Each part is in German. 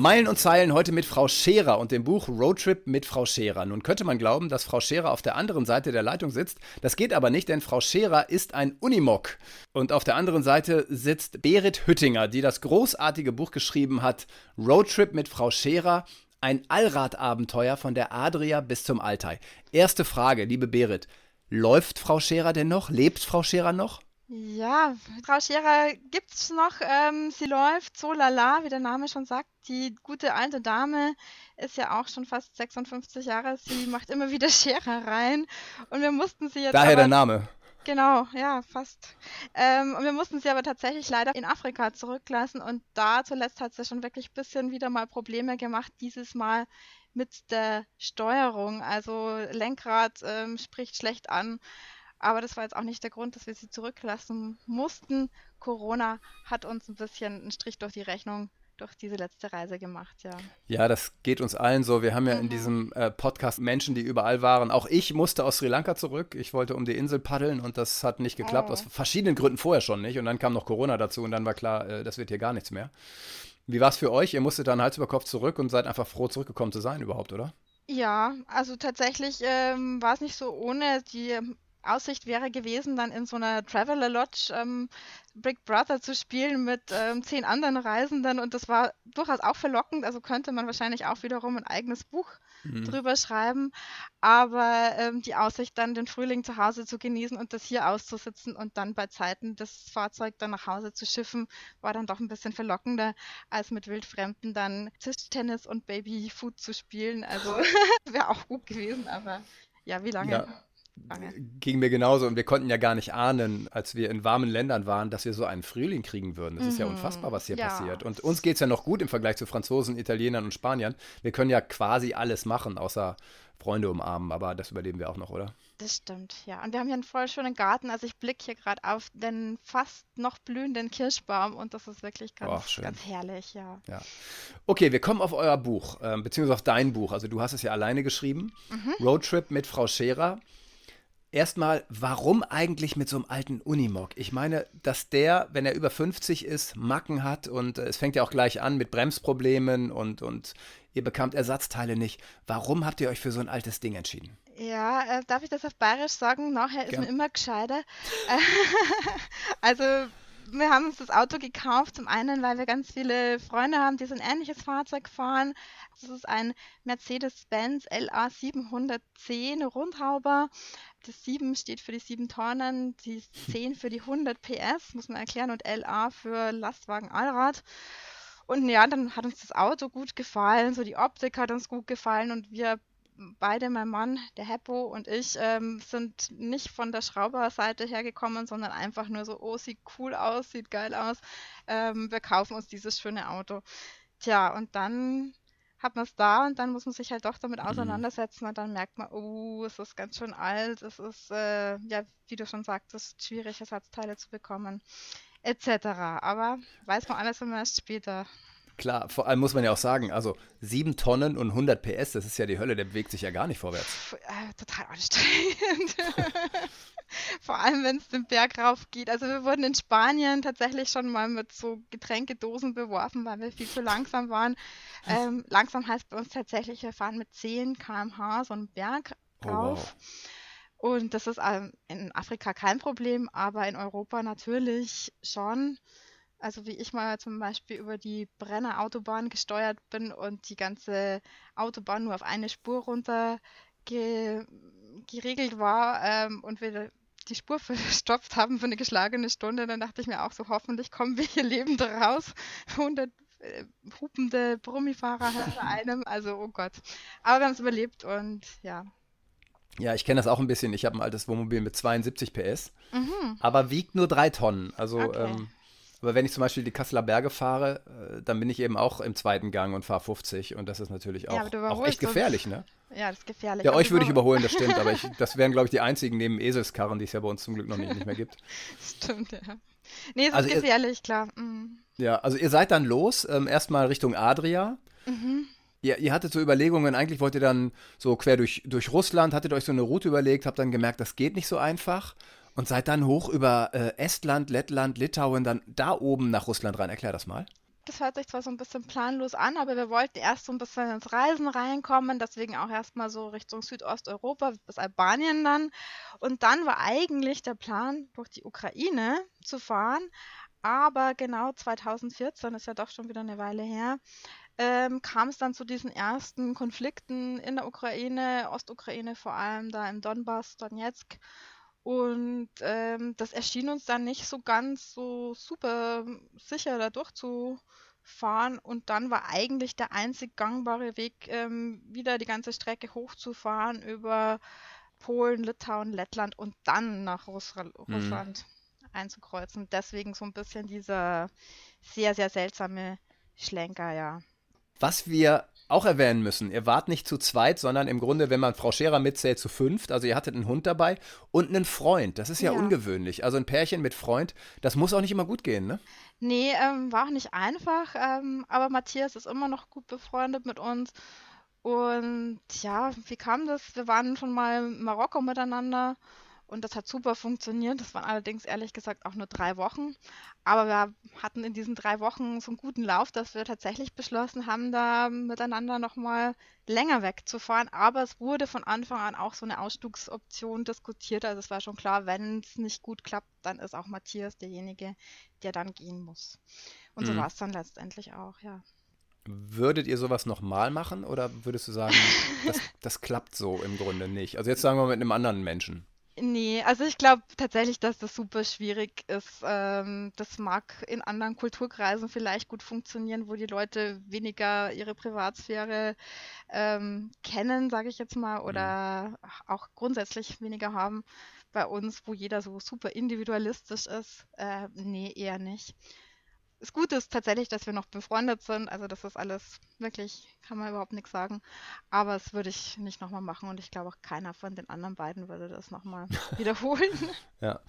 Meilen und Zeilen heute mit Frau Scherer und dem Buch Roadtrip mit Frau Scherer. Nun könnte man glauben, dass Frau Scherer auf der anderen Seite der Leitung sitzt. Das geht aber nicht, denn Frau Scherer ist ein Unimog. Und auf der anderen Seite sitzt Berit Hüttinger, die das großartige Buch geschrieben hat, Roadtrip mit Frau Scherer. Ein Allradabenteuer von der Adria bis zum Altai. Erste Frage, liebe Berit. Läuft Frau Scherer denn noch? Lebt Frau Scherer noch? Ja, Frau Scherer gibt's noch. Ähm, sie läuft so lala, wie der Name schon sagt. Die gute alte Dame ist ja auch schon fast 56 Jahre. Sie macht immer wieder Scherer rein. Und wir mussten sie jetzt. Daher aber, der Name. Genau, ja, fast. Ähm, und wir mussten sie aber tatsächlich leider in Afrika zurücklassen. Und da zuletzt hat sie schon wirklich ein bisschen wieder mal Probleme gemacht. Dieses Mal mit der Steuerung. Also Lenkrad ähm, spricht schlecht an. Aber das war jetzt auch nicht der Grund, dass wir sie zurücklassen mussten. Corona hat uns ein bisschen einen Strich durch die Rechnung durch diese letzte Reise gemacht, ja. Ja, das geht uns allen so. Wir haben ja mhm. in diesem äh, Podcast Menschen, die überall waren. Auch ich musste aus Sri Lanka zurück. Ich wollte um die Insel paddeln und das hat nicht geklappt. Oh. Aus verschiedenen Gründen vorher schon nicht. Und dann kam noch Corona dazu und dann war klar, äh, das wird hier gar nichts mehr. Wie war es für euch? Ihr musstet dann Hals über Kopf zurück und seid einfach froh, zurückgekommen zu sein überhaupt, oder? Ja, also tatsächlich ähm, war es nicht so ohne. Die Aussicht wäre gewesen, dann in so einer Traveler Lodge ähm, Big Brother zu spielen mit ähm, zehn anderen Reisenden und das war durchaus auch verlockend. Also könnte man wahrscheinlich auch wiederum ein eigenes Buch mhm. drüber schreiben. Aber ähm, die Aussicht, dann den Frühling zu Hause zu genießen und das hier auszusitzen und dann bei Zeiten das Fahrzeug dann nach Hause zu schiffen, war dann doch ein bisschen verlockender, als mit Wildfremden dann Tischtennis und Babyfood zu spielen. Also wäre auch gut gewesen, aber ja, wie lange? Ja. Ging mir genauso und wir konnten ja gar nicht ahnen, als wir in warmen Ländern waren, dass wir so einen Frühling kriegen würden. Das mhm. ist ja mhm. unfassbar, was hier ja. passiert. Und uns geht es ja noch gut im Vergleich zu Franzosen, Italienern und Spaniern. Wir können ja quasi alles machen, außer Freunde umarmen, aber das überleben wir auch noch, oder? Das stimmt, ja. Und wir haben hier einen voll schönen Garten. Also ich blicke hier gerade auf den fast noch blühenden Kirschbaum und das ist wirklich ganz, oh, ganz herrlich, ja. ja. Okay, wir kommen auf euer Buch, äh, beziehungsweise auf dein Buch. Also du hast es ja alleine geschrieben. Mhm. Roadtrip mit Frau Scherer. Erstmal, warum eigentlich mit so einem alten Unimog? Ich meine, dass der, wenn er über 50 ist, Macken hat und äh, es fängt ja auch gleich an mit Bremsproblemen und, und ihr bekamt Ersatzteile nicht. Warum habt ihr euch für so ein altes Ding entschieden? Ja, äh, darf ich das auf Bayerisch sagen? Nachher ist Gern. man immer gescheiter. also, wir haben uns das Auto gekauft, zum einen, weil wir ganz viele Freunde haben, die so ein ähnliches Fahrzeug fahren. Das ist ein Mercedes-Benz LA 710 Rundhauber. Das 7 steht für die 7 Tonnen, die 10 für die 100 PS, muss man erklären, und LA für Lastwagen Allrad. Und ja, dann hat uns das Auto gut gefallen, so die Optik hat uns gut gefallen und wir beide, mein Mann, der Heppo und ich, ähm, sind nicht von der Schrauberseite hergekommen, sondern einfach nur so, oh, sieht cool aus, sieht geil aus. Ähm, wir kaufen uns dieses schöne Auto. Tja, und dann hat man es da und dann muss man sich halt doch damit mhm. auseinandersetzen und dann merkt man, oh, es ist ganz schön alt, es ist, äh, ja, wie du schon sagtest, schwierig, Ersatzteile zu bekommen, etc. Aber weiß man alles immer erst später. Klar, vor allem muss man ja auch sagen, also 7 Tonnen und 100 PS, das ist ja die Hölle, der bewegt sich ja gar nicht vorwärts. Äh, total anstrengend. vor allem, wenn es den Berg rauf geht. Also wir wurden in Spanien tatsächlich schon mal mit so Getränkedosen beworfen, weil wir viel zu langsam waren. Ähm, langsam heißt bei uns tatsächlich, wir fahren mit 10 km/h so einen Berg rauf. Oh, wow. Und das ist ähm, in Afrika kein Problem, aber in Europa natürlich schon. Also wie ich mal zum Beispiel über die Brenner Autobahn gesteuert bin und die ganze Autobahn nur auf eine Spur runter ge geregelt war ähm, und wir die Spur verstopft haben für eine geschlagene Stunde, dann dachte ich mir auch so, hoffentlich kommen wir hier lebend raus. 100 äh, hupende Brummifahrer hinter einem, also oh Gott. Aber wir haben es überlebt und ja. Ja, ich kenne das auch ein bisschen. Ich habe ein altes Wohnmobil mit 72 PS, mhm. aber wiegt nur drei Tonnen. Also okay. ähm, Aber wenn ich zum Beispiel die Kasseler Berge fahre, äh, dann bin ich eben auch im zweiten Gang und fahre 50 und das ist natürlich auch, ja, auch echt gefährlich, ne? Ja, das ist gefährlich. Ja, euch würde ich überholen, das stimmt, aber ich, das wären, glaube ich, die einzigen neben Eselskarren, die es ja bei uns zum Glück noch nicht, nicht mehr gibt. Stimmt, ja. Nee, es also ist gefährlich, ihr, klar. Mhm. Ja, also ihr seid dann los, ähm, erstmal Richtung Adria. Mhm. Ihr, ihr hattet so Überlegungen, eigentlich wollt ihr dann so quer durch, durch Russland, hattet euch so eine Route überlegt, habt dann gemerkt, das geht nicht so einfach und seid dann hoch über äh, Estland, Lettland, Litauen, dann da oben nach Russland rein. Erklär das mal. Das hört sich zwar so ein bisschen planlos an, aber wir wollten erst so ein bisschen ins Reisen reinkommen, deswegen auch erstmal so Richtung Südosteuropa bis Albanien dann. Und dann war eigentlich der Plan, durch die Ukraine zu fahren. Aber genau 2014, ist ja doch schon wieder eine Weile her, ähm, kam es dann zu diesen ersten Konflikten in der Ukraine, Ostukraine vor allem, da im Donbass, Donetsk. Und ähm, das erschien uns dann nicht so ganz so super sicher, da durchzufahren. Und dann war eigentlich der einzig gangbare Weg, ähm, wieder die ganze Strecke hochzufahren über Polen, Litauen, Lettland und dann nach Russland, mhm. Russland einzukreuzen. Deswegen so ein bisschen dieser sehr, sehr seltsame Schlenker, ja. Was wir auch erwähnen müssen, ihr wart nicht zu zweit, sondern im Grunde, wenn man Frau Scherer mitzählt, zu fünft. Also ihr hattet einen Hund dabei und einen Freund. Das ist ja, ja. ungewöhnlich. Also ein Pärchen mit Freund, das muss auch nicht immer gut gehen, ne? Nee, ähm, war auch nicht einfach. Ähm, aber Matthias ist immer noch gut befreundet mit uns. Und ja, wie kam das? Wir waren schon mal in Marokko miteinander und das hat super funktioniert. Das waren allerdings ehrlich gesagt auch nur drei Wochen. Aber wir hatten in diesen drei Wochen so einen guten Lauf, dass wir tatsächlich beschlossen haben, da miteinander nochmal länger wegzufahren. Aber es wurde von Anfang an auch so eine Ausstiegsoption diskutiert. Also es war schon klar, wenn es nicht gut klappt, dann ist auch Matthias derjenige, der dann gehen muss. Und so mhm. war es dann letztendlich auch, ja. Würdet ihr sowas nochmal machen oder würdest du sagen, das, das klappt so im Grunde nicht? Also jetzt sagen wir mit einem anderen Menschen. Nee, also ich glaube tatsächlich, dass das super schwierig ist. Ähm, das mag in anderen Kulturkreisen vielleicht gut funktionieren, wo die Leute weniger ihre Privatsphäre ähm, kennen, sage ich jetzt mal, oder mhm. auch grundsätzlich weniger haben. Bei uns, wo jeder so super individualistisch ist, äh, nee, eher nicht das Gute ist tatsächlich, dass wir noch befreundet sind. Also das ist alles wirklich, kann man überhaupt nichts sagen. Aber das würde ich nicht nochmal machen und ich glaube auch keiner von den anderen beiden würde das nochmal wiederholen. ja.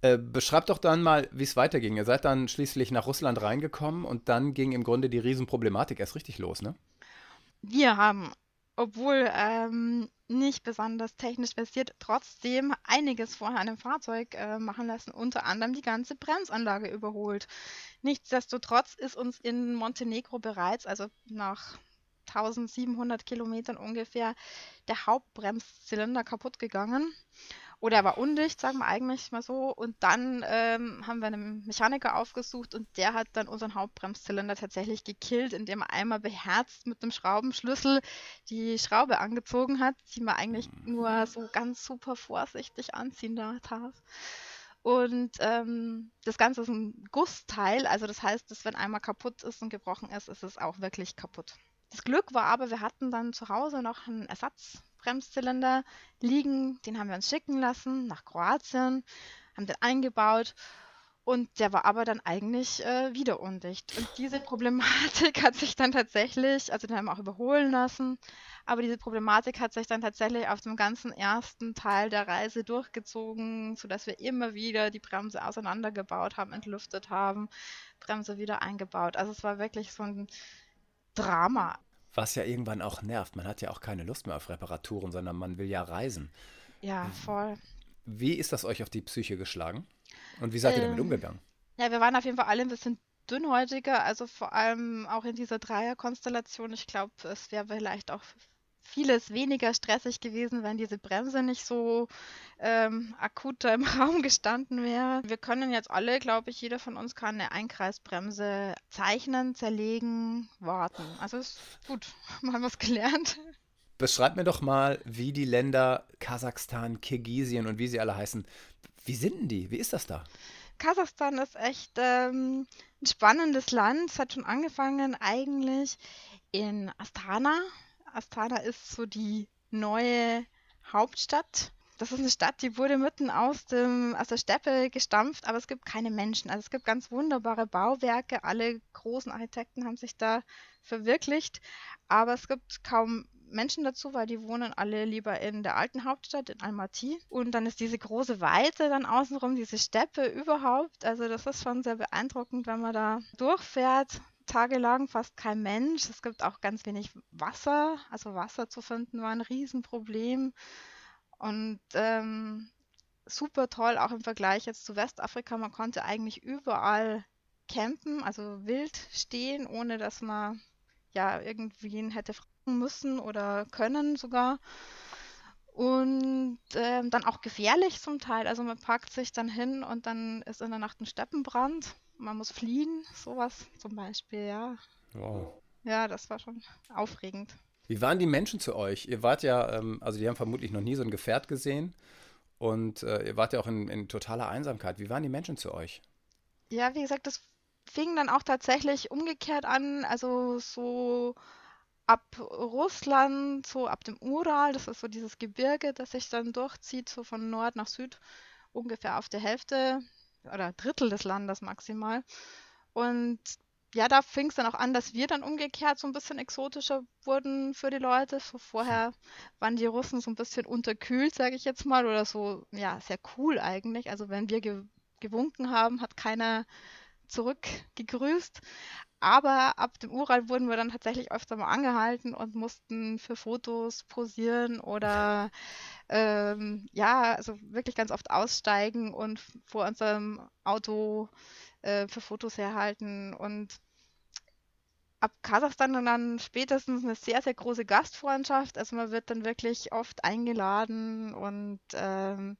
Äh, beschreibt doch dann mal, wie es weiterging. Ihr seid dann schließlich nach Russland reingekommen und dann ging im Grunde die Riesenproblematik erst richtig los, ne? Wir haben, obwohl ähm, nicht besonders technisch versiert, trotzdem einiges vorher an dem Fahrzeug äh, machen lassen, unter anderem die ganze Bremsanlage überholt. Nichtsdestotrotz ist uns in Montenegro bereits, also nach 1700 Kilometern ungefähr, der Hauptbremszylinder kaputt gegangen oder er war undicht, sagen wir eigentlich mal so. Und dann ähm, haben wir einen Mechaniker aufgesucht und der hat dann unseren Hauptbremszylinder tatsächlich gekillt, indem er einmal beherzt mit dem Schraubenschlüssel die Schraube angezogen hat, die man eigentlich nur so ganz super vorsichtig anziehen darf. Und ähm, das Ganze ist ein Gussteil, also das heißt, dass wenn einmal kaputt ist und gebrochen ist, ist es auch wirklich kaputt. Das Glück war aber, wir hatten dann zu Hause noch einen Ersatz Bremszylinder liegen. Den haben wir uns schicken lassen nach Kroatien, haben den eingebaut und der war aber dann eigentlich äh, wieder undicht. Und diese Problematik hat sich dann tatsächlich, also den haben wir auch überholen lassen, aber diese Problematik hat sich dann tatsächlich auf dem ganzen ersten Teil der Reise durchgezogen, sodass wir immer wieder die Bremse auseinandergebaut haben, entlüftet haben, Bremse wieder eingebaut. Also es war wirklich so ein Drama. Was ja irgendwann auch nervt. Man hat ja auch keine Lust mehr auf Reparaturen, sondern man will ja reisen. Ja, voll. Wie ist das euch auf die Psyche geschlagen? Und wie seid ähm, ihr damit ähm, umgegangen? Ja, wir waren auf jeden Fall alle ein bisschen dünnhäutiger, also vor allem auch in dieser Dreierkonstellation. Ich glaube, es wäre vielleicht auch vieles weniger stressig gewesen, wenn diese Bremse nicht so ähm, akut im Raum gestanden wäre. Wir können jetzt alle, glaube ich, jeder von uns kann eine Einkreisbremse zeichnen, zerlegen, warten. Also ist gut, mal was gelernt. Beschreib mir doch mal, wie die Länder Kasachstan, Kirgisien und wie sie alle heißen, wie sind denn die? Wie ist das da? Kasachstan ist echt ähm, ein spannendes Land. Es hat schon angefangen eigentlich in Astana Astana ist so die neue Hauptstadt. das ist eine Stadt, die wurde mitten aus, dem, aus der Steppe gestampft, aber es gibt keine Menschen. Also es gibt ganz wunderbare Bauwerke. Alle großen Architekten haben sich da verwirklicht, aber es gibt kaum Menschen dazu, weil die wohnen alle lieber in der alten Hauptstadt, in Almaty. Und dann ist diese große Weite dann außenrum, diese Steppe überhaupt. Also das ist schon sehr beeindruckend, wenn man da durchfährt. Tagelang fast kein Mensch. Es gibt auch ganz wenig Wasser. Also Wasser zu finden war ein Riesenproblem. Und ähm, super toll, auch im Vergleich jetzt zu Westafrika. Man konnte eigentlich überall campen, also wild stehen, ohne dass man ja irgendwen hätte fragen müssen oder können sogar. Und ähm, dann auch gefährlich zum Teil. Also man packt sich dann hin und dann ist in der Nacht ein Steppenbrand. Man muss fliehen, sowas zum Beispiel, ja. Wow. Ja, das war schon aufregend. Wie waren die Menschen zu euch? Ihr wart ja, ähm, also die haben vermutlich noch nie so ein Gefährt gesehen und äh, ihr wart ja auch in, in totaler Einsamkeit. Wie waren die Menschen zu euch? Ja, wie gesagt, das fing dann auch tatsächlich umgekehrt an, also so ab Russland, so ab dem Ural, das ist so dieses Gebirge, das sich dann durchzieht, so von Nord nach Süd, ungefähr auf der Hälfte oder Drittel des Landes maximal. Und ja, da fing es dann auch an, dass wir dann umgekehrt so ein bisschen exotischer wurden für die Leute. Vorher waren die Russen so ein bisschen unterkühlt, sage ich jetzt mal, oder so, ja, sehr cool eigentlich. Also wenn wir ge gewunken haben, hat keiner zurückgegrüßt. Aber ab dem Ural wurden wir dann tatsächlich öfter mal angehalten und mussten für Fotos posieren oder ähm, ja, also wirklich ganz oft aussteigen und vor unserem Auto äh, für Fotos herhalten. Und ab Kasachstan dann spätestens eine sehr, sehr große Gastfreundschaft. Also man wird dann wirklich oft eingeladen und ähm,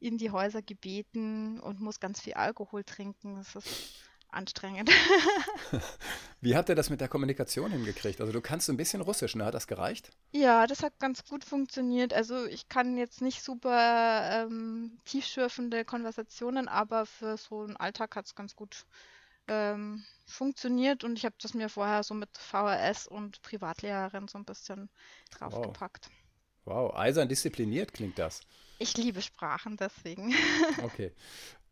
in die Häuser gebeten und muss ganz viel Alkohol trinken. Das ist anstrengend. Wie habt ihr das mit der Kommunikation hingekriegt? Also du kannst ein bisschen Russisch, ne? Hat das gereicht? Ja, das hat ganz gut funktioniert. Also ich kann jetzt nicht super ähm, tiefschürfende Konversationen, aber für so einen Alltag hat es ganz gut ähm, funktioniert und ich habe das mir vorher so mit VHS und Privatlehrerin so ein bisschen draufgepackt. Wow. wow, eisern diszipliniert klingt das. Ich liebe Sprachen, deswegen. okay.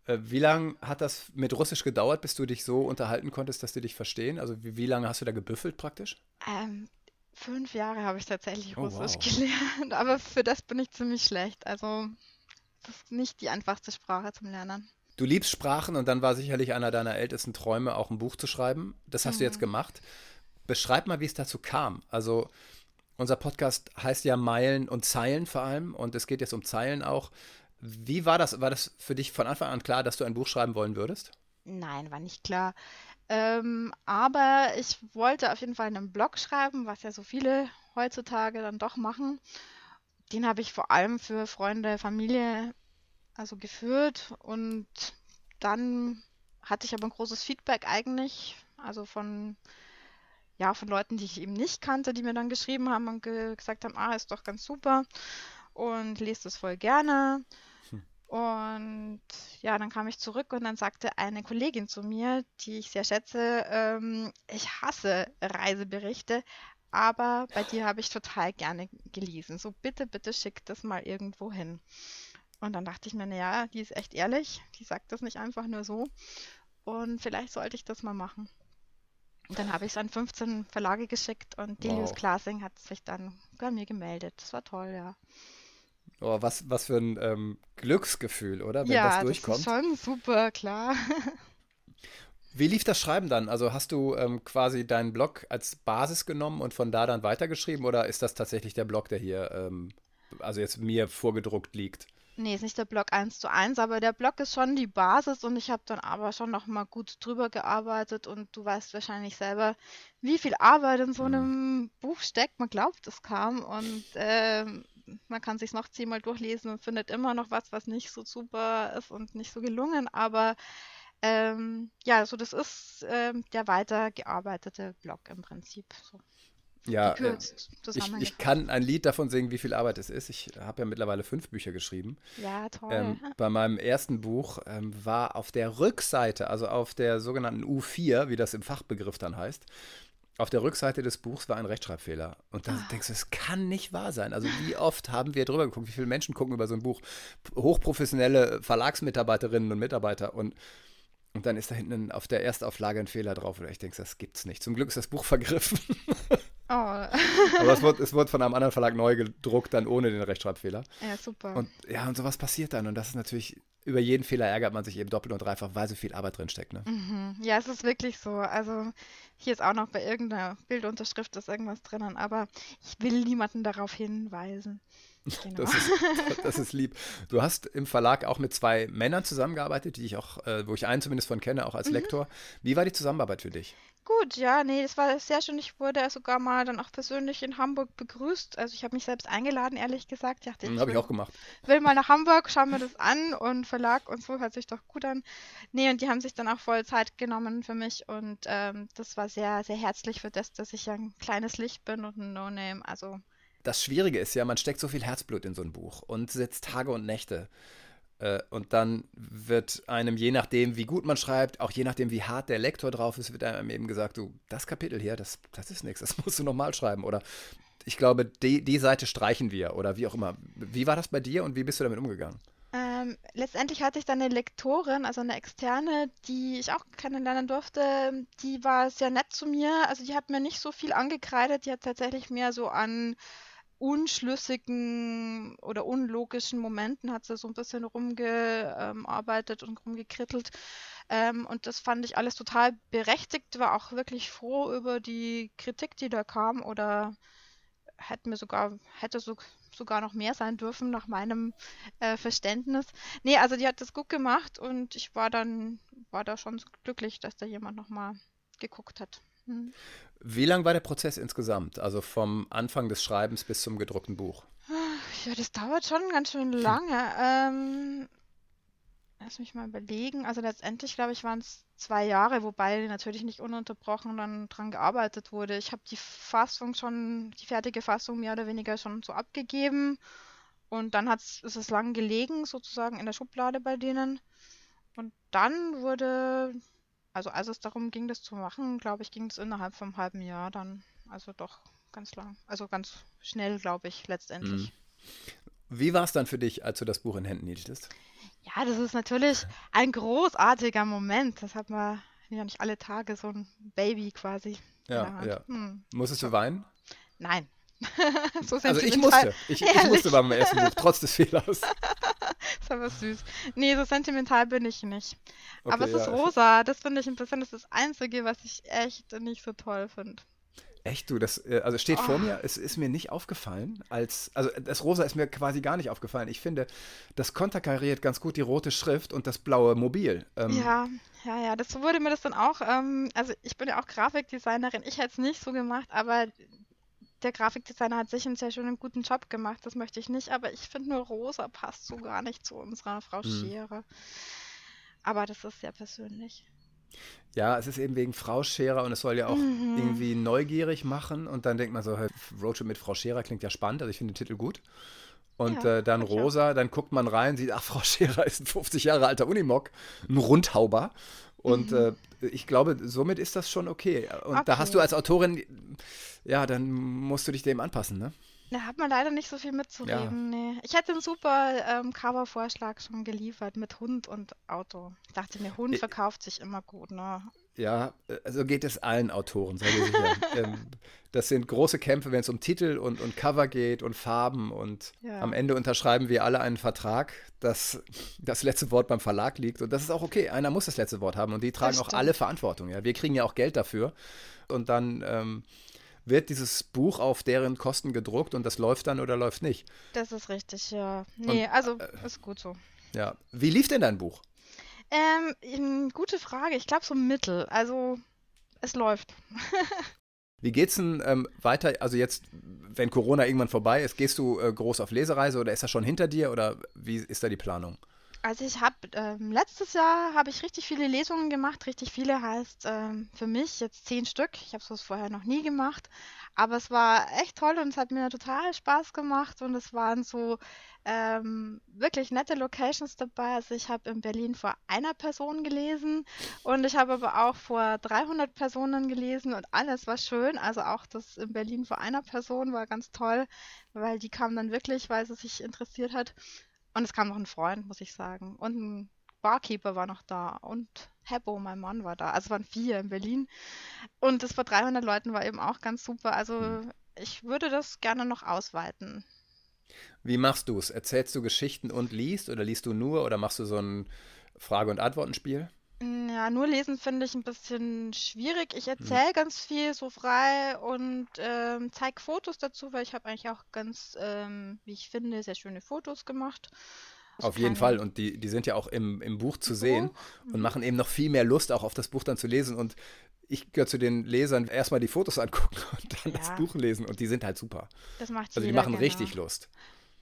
Äh, wie lange hat das mit Russisch gedauert, bis du dich so unterhalten konntest, dass die dich verstehen? Also wie, wie lange hast du da gebüffelt praktisch? Ähm, fünf Jahre habe ich tatsächlich oh, Russisch wow. gelernt, aber für das bin ich ziemlich schlecht. Also das ist nicht die einfachste Sprache zum Lernen. Du liebst Sprachen und dann war sicherlich einer deiner ältesten Träume, auch ein Buch zu schreiben. Das hast mhm. du jetzt mhm. gemacht. Beschreib mal, wie es dazu kam. Also unser Podcast heißt ja Meilen und Zeilen vor allem und es geht jetzt um Zeilen auch. Wie war das? War das für dich von Anfang an klar, dass du ein Buch schreiben wollen würdest? Nein, war nicht klar. Ähm, aber ich wollte auf jeden Fall einen Blog schreiben, was ja so viele heutzutage dann doch machen. Den habe ich vor allem für Freunde, Familie also geführt und dann hatte ich aber ein großes Feedback eigentlich, also von ja, von Leuten, die ich eben nicht kannte, die mir dann geschrieben haben und ge gesagt haben, ah, ist doch ganz super und lest es voll gerne. Und ja, dann kam ich zurück und dann sagte eine Kollegin zu mir, die ich sehr schätze, ähm, ich hasse Reiseberichte, aber bei dir habe ich total gerne gelesen. So bitte, bitte schick das mal irgendwo hin. Und dann dachte ich mir, naja, die ist echt ehrlich, die sagt das nicht einfach nur so. Und vielleicht sollte ich das mal machen. Und dann habe ich es an 15 Verlage geschickt und Delius wow. Klasing hat sich dann bei mir gemeldet. Das war toll, ja. Oh, was, was für ein ähm, Glücksgefühl, oder? Wenn ja, das durchkommt. Das ist schon super, klar. Wie lief das Schreiben dann? Also hast du ähm, quasi deinen Blog als Basis genommen und von da dann weitergeschrieben oder ist das tatsächlich der Blog, der hier, ähm, also jetzt mir vorgedruckt liegt? Nee, ist nicht der Blog 1 zu 1, aber der Blog ist schon die Basis und ich habe dann aber schon noch mal gut drüber gearbeitet und du weißt wahrscheinlich selber, wie viel Arbeit in so mhm. einem Buch steckt. Man glaubt es kaum und äh, man kann sich noch zehnmal durchlesen und findet immer noch was, was nicht so super ist und nicht so gelungen, aber ähm, ja, so also das ist ähm, der weitergearbeitete Blog im Prinzip. So. Ja, äh, ich, ich kann ein Lied davon singen, wie viel Arbeit es ist. Ich habe ja mittlerweile fünf Bücher geschrieben. Ja, toll. Ähm, bei meinem ersten Buch ähm, war auf der Rückseite, also auf der sogenannten U4, wie das im Fachbegriff dann heißt, auf der Rückseite des Buchs war ein Rechtschreibfehler. Und da oh. denkst du, es kann nicht wahr sein. Also wie oft haben wir drüber geguckt, wie viele Menschen gucken über so ein Buch? Hochprofessionelle Verlagsmitarbeiterinnen und Mitarbeiter und und dann ist da hinten auf der Erstauflage ein Fehler drauf. Oder ich denke, das gibt's nicht. Zum Glück ist das Buch vergriffen. Oh. Aber es wurde, es wurde von einem anderen Verlag neu gedruckt, dann ohne den Rechtschreibfehler. Ja, super. Und ja, und sowas passiert dann. Und das ist natürlich über jeden Fehler ärgert man sich eben doppelt und dreifach, weil so viel Arbeit drinsteckt. Ne? Mhm. Ja, es ist wirklich so. Also hier ist auch noch bei irgendeiner Bildunterschrift ist irgendwas drinnen, aber ich will niemanden darauf hinweisen. Genau. Das, ist, das, ist, lieb. Du hast im Verlag auch mit zwei Männern zusammengearbeitet, die ich auch, äh, wo ich einen zumindest von kenne, auch als mhm. Lektor. Wie war die Zusammenarbeit für dich? Gut, ja, nee, es war sehr schön. Ich wurde sogar mal dann auch persönlich in Hamburg begrüßt. Also ich habe mich selbst eingeladen, ehrlich gesagt. Ich hm, habe ich auch gemacht. Will mal nach Hamburg, schauen wir das an und Verlag und so hört sich doch gut an. Nee, und die haben sich dann auch voll Zeit genommen für mich und ähm, das war sehr, sehr herzlich für das, dass ich ja ein kleines Licht bin und ein No-Name. Also das Schwierige ist ja, man steckt so viel Herzblut in so ein Buch und sitzt Tage und Nächte. Äh, und dann wird einem, je nachdem, wie gut man schreibt, auch je nachdem, wie hart der Lektor drauf ist, wird einem eben gesagt, du, das Kapitel hier, das, das ist nichts, das musst du nochmal schreiben. Oder ich glaube, die, die Seite streichen wir oder wie auch immer. Wie war das bei dir und wie bist du damit umgegangen? Ähm, letztendlich hatte ich dann eine Lektorin, also eine externe, die ich auch kennenlernen durfte. Die war sehr nett zu mir. Also die hat mir nicht so viel angekreidet. Die hat tatsächlich mehr so an unschlüssigen oder unlogischen Momenten hat sie so ein bisschen rumgearbeitet und rumgekrittelt. Ähm, und das fand ich alles total berechtigt, war auch wirklich froh über die Kritik, die da kam oder hätte mir sogar, hätte so, sogar noch mehr sein dürfen nach meinem äh, Verständnis. Nee, also die hat das gut gemacht und ich war dann, war da schon glücklich, dass da jemand nochmal geguckt hat. Wie lang war der Prozess insgesamt? Also vom Anfang des Schreibens bis zum gedruckten Buch? Ja, das dauert schon ganz schön lange. Ähm, lass mich mal überlegen. Also letztendlich, glaube ich, waren es zwei Jahre, wobei natürlich nicht ununterbrochen dann dran gearbeitet wurde. Ich habe die Fassung schon, die fertige Fassung mehr oder weniger schon so abgegeben. Und dann hat's, ist es lang gelegen, sozusagen in der Schublade bei denen. Und dann wurde also als es darum ging, das zu machen, glaube ich, ging es innerhalb vom halben Jahr dann. Also doch ganz lang. Also ganz schnell, glaube ich, letztendlich. Mhm. Wie war es dann für dich, als du das Buch in Händen hieltest? Ja, das ist natürlich ein großartiger Moment. Das hat man ja nicht alle Tage, so ein Baby quasi. Ja, ja. Hm. Musstest du weinen? Nein. so also ich musste. Ich, ich musste beim ersten Buch, trotz des Fehlers. ist aber süß. Nee, so sentimental bin ich nicht. Okay, aber es ja. ist rosa. Das finde ich ein bisschen das, ist das Einzige, was ich echt nicht so toll finde. Echt, du, das äh, also steht oh. vor mir, es ist mir nicht aufgefallen, als, also das Rosa ist mir quasi gar nicht aufgefallen. Ich finde, das konterkariert ganz gut die rote Schrift und das blaue Mobil. Ähm, ja, ja, ja, das wurde mir das dann auch, ähm, also ich bin ja auch Grafikdesignerin, ich hätte es nicht so gemacht, aber der Grafikdesigner hat sicher einen sehr schönen guten Job gemacht, das möchte ich nicht, aber ich finde nur rosa passt so gar nicht zu unserer Frau mhm. Schere. Aber das ist sehr persönlich. Ja, es ist eben wegen Frau Scherer und es soll ja auch mhm. irgendwie neugierig machen und dann denkt man so, hey, Roadtrip mit Frau Scherer klingt ja spannend, also ich finde den Titel gut. Und ja, äh, dann Rosa, dann guckt man rein, sieht, ach, Frau Scherer ist ein 50 Jahre alter Unimog, ein Rundhauber. Und mhm. äh, ich glaube, somit ist das schon okay. Und okay. da hast du als Autorin, ja, dann musst du dich dem anpassen, ne? Da hat man leider nicht so viel mitzureden. Ja. Nee. Ich hätte einen super ähm, Cover-Vorschlag schon geliefert mit Hund und Auto. Ich dachte mir, Hund verkauft sich immer gut, ne? Ja, also geht es allen Autoren, sei dir sicher. ähm, das sind große Kämpfe, wenn es um Titel und, und Cover geht und Farben und ja. am Ende unterschreiben wir alle einen Vertrag, dass das letzte Wort beim Verlag liegt und das ist auch okay. Einer muss das letzte Wort haben und die tragen auch alle Verantwortung. Ja, wir kriegen ja auch Geld dafür und dann ähm, wird dieses Buch auf deren Kosten gedruckt und das läuft dann oder läuft nicht. Das ist richtig, ja. Nee, und, also äh, ist gut so. Ja, wie lief denn dein Buch? Ähm, gute Frage. Ich glaube so mittel. Also es läuft. Wie geht's denn ähm, weiter? Also jetzt, wenn Corona irgendwann vorbei ist, gehst du äh, groß auf Lesereise oder ist das schon hinter dir oder wie ist da die Planung? Also ich habe ähm, letztes Jahr habe ich richtig viele Lesungen gemacht. Richtig viele heißt ähm, für mich jetzt zehn Stück. Ich habe sowas vorher noch nie gemacht. Aber es war echt toll und es hat mir total Spaß gemacht und es waren so ähm, wirklich nette Locations dabei. Also ich habe in Berlin vor einer Person gelesen und ich habe aber auch vor 300 Personen gelesen und alles war schön. Also auch das in Berlin vor einer Person war ganz toll, weil die kam dann wirklich, weil sie sich interessiert hat. Und es kam noch ein Freund, muss ich sagen. Und ein Barkeeper war noch da und Heppo, mein Mann, war da. Also es waren vier in Berlin. Und das vor 300 Leuten war eben auch ganz super. Also hm. ich würde das gerne noch ausweiten. Wie machst du es? Erzählst du Geschichten und liest oder liest du nur oder machst du so ein Frage- und Antwortenspiel? Ja, nur lesen finde ich ein bisschen schwierig. Ich hm. erzähle hm. ganz viel so frei und ähm, zeige Fotos dazu, weil ich habe eigentlich auch ganz, ähm, wie ich finde, sehr schöne Fotos gemacht. Also auf jeden Fall. Und die, die sind ja auch im, im Buch zu sehen und mhm. machen eben noch viel mehr Lust, auch auf das Buch dann zu lesen. Und ich gehöre zu den Lesern, erstmal die Fotos angucken und dann ja. das Buch lesen. Und die sind halt super. Das macht Also die machen genau. richtig Lust.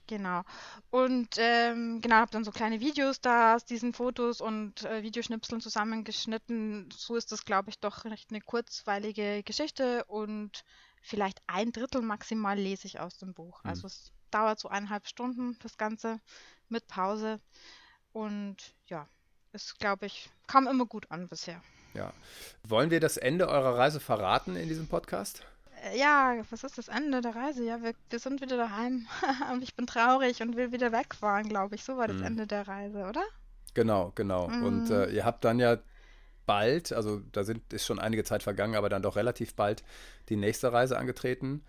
Genau. Und ähm, genau, habe dann so kleine Videos da aus diesen Fotos und äh, Videoschnipseln zusammengeschnitten. So ist das, glaube ich, doch recht eine kurzweilige Geschichte und vielleicht ein Drittel maximal lese ich aus dem Buch. Mhm. Also es dauert so eineinhalb Stunden, das Ganze mit Pause. Und ja, es, glaube ich, kam immer gut an bisher. Ja. Wollen wir das Ende eurer Reise verraten in diesem Podcast? Äh, ja, was ist das Ende der Reise? Ja, wir, wir sind wieder daheim und ich bin traurig und will wieder wegfahren, glaube ich. So war das mhm. Ende der Reise, oder? Genau, genau. Mhm. Und äh, ihr habt dann ja bald, also da sind, ist schon einige Zeit vergangen, aber dann doch relativ bald die nächste Reise angetreten.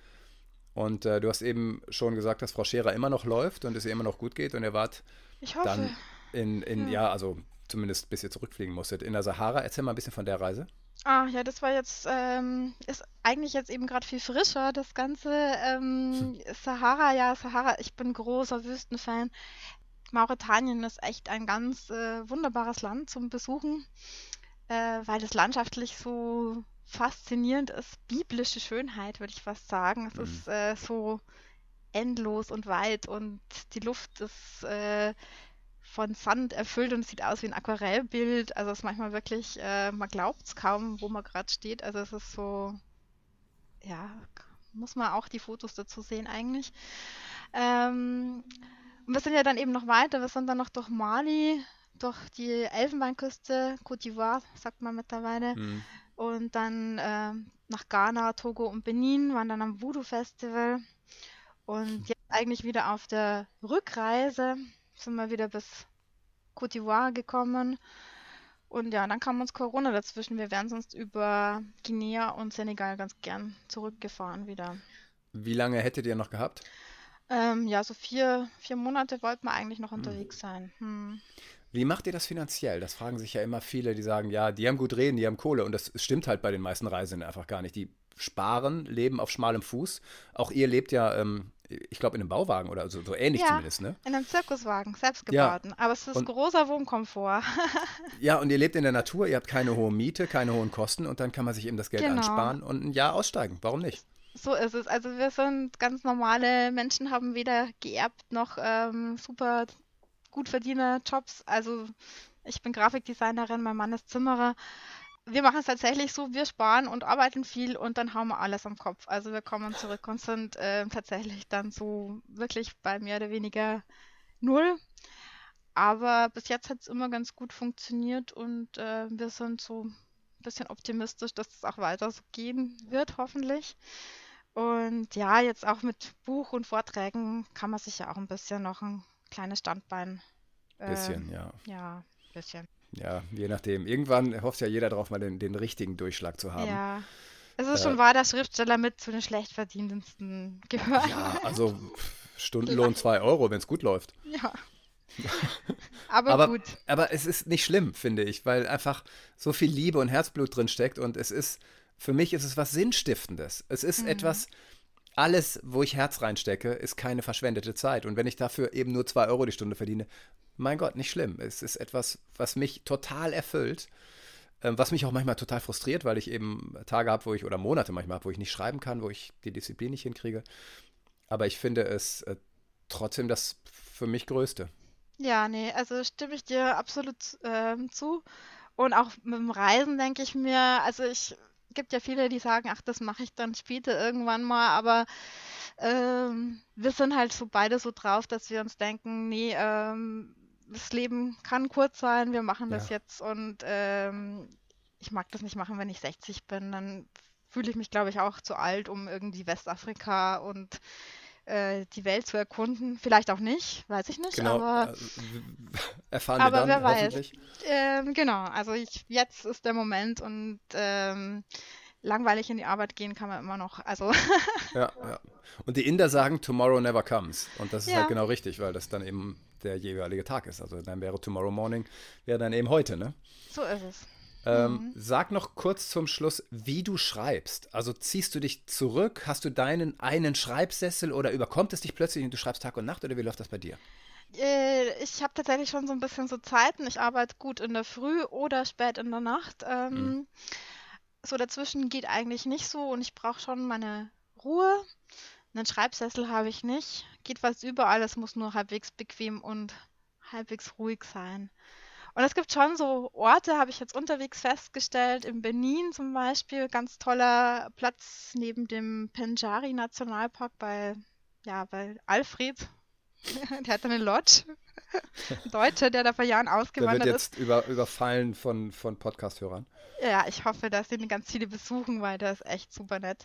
Und äh, du hast eben schon gesagt, dass Frau Scherer immer noch läuft und es ihr immer noch gut geht und ihr wart dann in, in ja. ja, also zumindest bis ihr zurückfliegen musstet, in der Sahara. Erzähl mal ein bisschen von der Reise. Ah, ja, das war jetzt, ähm, ist eigentlich jetzt eben gerade viel frischer, das Ganze. Ähm, hm. Sahara, ja, Sahara, ich bin großer Wüstenfan. Mauretanien ist echt ein ganz äh, wunderbares Land zum Besuchen, äh, weil es landschaftlich so faszinierend ist. Biblische Schönheit, würde ich fast sagen. Es mhm. ist äh, so endlos und weit und die Luft ist äh, von Sand erfüllt und sieht aus wie ein Aquarellbild. Also es ist manchmal wirklich, äh, man glaubt es kaum, wo man gerade steht. Also es ist so, ja, muss man auch die Fotos dazu sehen eigentlich. Ähm, und wir sind ja dann eben noch weiter. Wir sind dann noch durch Mali, durch die Elfenbeinküste, Côte d'Ivoire, sagt man mittlerweile. Mhm. Und dann äh, nach Ghana, Togo und Benin, waren dann am Voodoo Festival. Und jetzt eigentlich wieder auf der Rückreise sind wir wieder bis Côte d'Ivoire gekommen. Und ja, dann kam uns Corona dazwischen. Wir wären sonst über Guinea und Senegal ganz gern zurückgefahren wieder. Wie lange hättet ihr noch gehabt? Ähm, ja, so vier, vier Monate wollten wir eigentlich noch hm. unterwegs sein. Hm. Wie macht ihr das finanziell? Das fragen sich ja immer viele, die sagen, ja, die haben gut reden, die haben Kohle. Und das stimmt halt bei den meisten Reisenden einfach gar nicht. Die sparen, leben auf schmalem Fuß. Auch ihr lebt ja ähm, ich glaube, in einem Bauwagen oder so, so ähnlich ja, zumindest, ne? In einem Zirkuswagen, selbstgebauten. Ja. Aber es ist und, großer Wohnkomfort. ja, und ihr lebt in der Natur, ihr habt keine hohe Miete, keine hohen Kosten und dann kann man sich eben das Geld genau. ansparen und ein Jahr aussteigen. Warum nicht? So ist es. Also wir sind ganz normale Menschen, haben weder geerbt noch ähm, super gut verdiener Jobs. Also ich bin Grafikdesignerin, mein Mann ist Zimmerer wir machen es tatsächlich so, wir sparen und arbeiten viel und dann haben wir alles am Kopf. Also wir kommen zurück und sind äh, tatsächlich dann so wirklich bei mehr oder weniger null. Aber bis jetzt hat es immer ganz gut funktioniert und äh, wir sind so ein bisschen optimistisch, dass es auch weiter so gehen wird, hoffentlich. Und ja, jetzt auch mit Buch und Vorträgen kann man sich ja auch ein bisschen noch ein kleines Standbein. Äh, bisschen, ja. Ja, ein bisschen. Ja, je nachdem. Irgendwann hofft ja jeder darauf, mal den, den richtigen Durchschlag zu haben. Ja. Es ist äh, schon wahr, dass Schriftsteller mit zu den schlecht verdienendsten gehören. Ja, also Stundenlohn 2 Euro, wenn es gut läuft. Ja. aber, aber, gut. Aber es ist nicht schlimm, finde ich, weil einfach so viel Liebe und Herzblut drin steckt und es ist, für mich ist es was Sinnstiftendes. Es ist mhm. etwas, alles, wo ich Herz reinstecke, ist keine verschwendete Zeit. Und wenn ich dafür eben nur 2 Euro die Stunde verdiene, mein Gott, nicht schlimm. Es ist etwas, was mich total erfüllt, äh, was mich auch manchmal total frustriert, weil ich eben Tage habe, wo ich, oder Monate manchmal habe, wo ich nicht schreiben kann, wo ich die Disziplin nicht hinkriege. Aber ich finde es äh, trotzdem das für mich Größte. Ja, nee, also stimme ich dir absolut ähm, zu. Und auch mit dem Reisen denke ich mir, also ich gibt ja viele, die sagen, ach, das mache ich dann später irgendwann mal, aber ähm, wir sind halt so beide so drauf, dass wir uns denken, nee, ähm, das Leben kann kurz sein, wir machen das Ja. jetzt und ähm, ich mag das nicht machen, wenn ich 60 bin, dann fühle ich mich, glaube ich, auch zu alt, um irgendwie Westafrika und äh, die Welt zu erkunden. Vielleicht auch nicht, weiß ich nicht, Genau. aber äh, erfahren wir aber dann wer weiß. hoffentlich. ähm, genau, also ich, jetzt ist der Moment und ähm, langweilig in die Arbeit gehen kann man immer noch. Also Ja, ja. Und die Inder sagen, tomorrow never comes. Und das ist Ja. halt genau richtig, weil das dann eben der jeweilige Tag ist. Also dann wäre tomorrow morning, wäre dann eben heute, ne? so ist es. Ähm, Mhm. Sag noch kurz zum Schluss, wie du schreibst. Also ziehst du dich zurück? Hast du deinen einen Schreibsessel oder überkommt es dich plötzlich und du schreibst Tag und Nacht oder wie läuft das bei dir? Äh, ich habe tatsächlich schon so ein bisschen so Zeiten. Ich arbeite gut in der Früh oder spät in der Nacht. Ähm, So dazwischen geht eigentlich nicht so und ich brauche schon meine Ruhe. Einen Schreibsessel habe ich nicht. Geht fast überall. Es muss nur halbwegs bequem und halbwegs ruhig sein. Und es gibt schon so Orte, habe ich jetzt unterwegs festgestellt, in Benin zum Beispiel, ganz toller Platz neben dem Penjari Nationalpark bei, ja, bei Alfred. Der hat eine Lodge. Ein Deutscher, der da vor Jahren Der wird ausgewandert ist. jetzt über, überfallen von, von Podcast-Hörern. Ja, ich hoffe, dass ihn ganz viele besuchen, weil der ist echt super nett.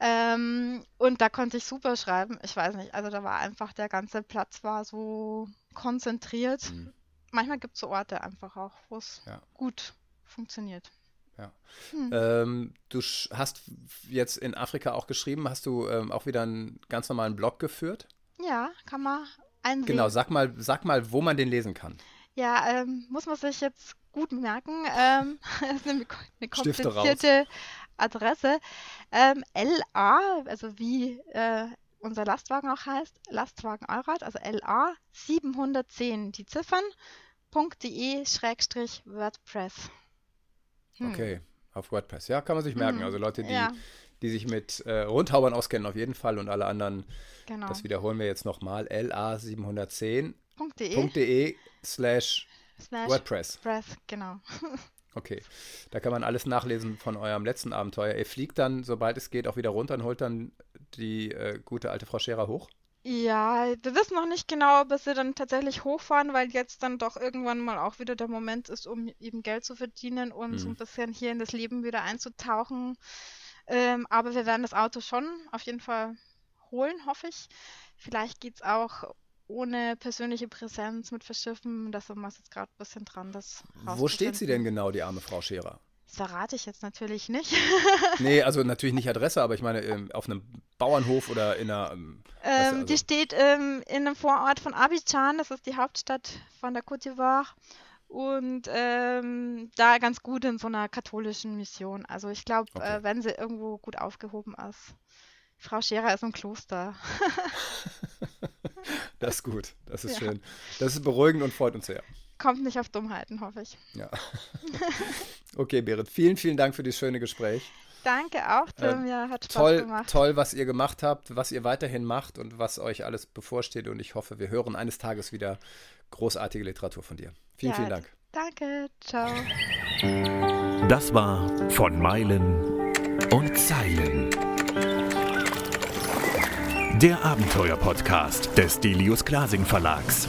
Ähm, und da konnte ich super schreiben. Ich weiß nicht, also da war einfach, der ganze Platz war so konzentriert. Mhm. Manchmal gibt es so Orte einfach auch, wo es Ja. gut funktioniert. Ja. Hm. Ähm, du hast jetzt in Afrika auch geschrieben, hast du ähm, auch wieder einen ganz normalen Blog geführt? Ja, kann man einsehen. Genau, sag mal, sag mal, wo man den lesen kann. Ja, ähm, muss man sich jetzt gut merken. Ähm, das ist eine, eine komplizierte Adresse. Ähm, LA, also wie äh, unser Lastwagen auch heißt, Lastwagen Allrad, also LA 710, die Ziffern, .de-WordPress. Hm. Okay, auf WordPress. Ja, kann man sich merken. Mhm. Also Leute, die, Ja, die sich mit äh, Rundhaubern auskennen, auf jeden Fall. Und alle anderen, genau. das wiederholen wir jetzt nochmal, la710.de .de slash slash WordPress. Press, genau. Okay, da kann man alles nachlesen von eurem letzten Abenteuer. Ihr fliegt dann, sobald es geht, auch wieder runter und holt dann die äh, gute alte Frau Scherer hoch. Ja, wir wissen noch nicht genau, ob wir dann tatsächlich hochfahren, weil jetzt dann doch irgendwann mal auch wieder der Moment ist, um eben Geld zu verdienen und so Mhm. ein bisschen hier in das Leben wieder einzutauchen. Ähm, aber wir werden das Auto schon auf jeden Fall holen, hoffe ich. Vielleicht geht es auch ohne persönliche Präsenz mit Verschiffen. Da sind wir jetzt gerade ein bisschen dran, das Wo steht sie denn genau, die arme Frau Scherer? Das verrate ich jetzt natürlich nicht. Nee, also natürlich nicht Adresse, aber ich meine ähm, auf einem Bauernhof oder in einer. Ähm, Ähm, die also, steht ähm, in einem Vorort von Abidjan, das ist die Hauptstadt von der Côte d'Ivoire. Und ähm, da ganz gut in so einer katholischen Mission. Also ich glaube, Okay. äh, wenn sie irgendwo gut aufgehoben ist. Frau Scherer ist im Kloster. das ist gut, das ist Ja. schön. Das ist beruhigend und freut uns sehr. Kommt nicht auf Dummheiten, hoffe ich. Ja. Okay, Berit, vielen, vielen Dank für das schöne Gespräch. Danke auch, Tim. Ähm, ja, hat Spaß Toll, gemacht. toll, was ihr gemacht habt, was ihr weiterhin macht und was euch alles bevorsteht. Und ich hoffe, wir hören eines Tages wieder großartige Literatur von dir. Vielen, Ja, vielen Dank. Danke, ciao. Das war von Meilen und Zeilen. Der Abenteuer-Podcast des Delius Glasing Verlags.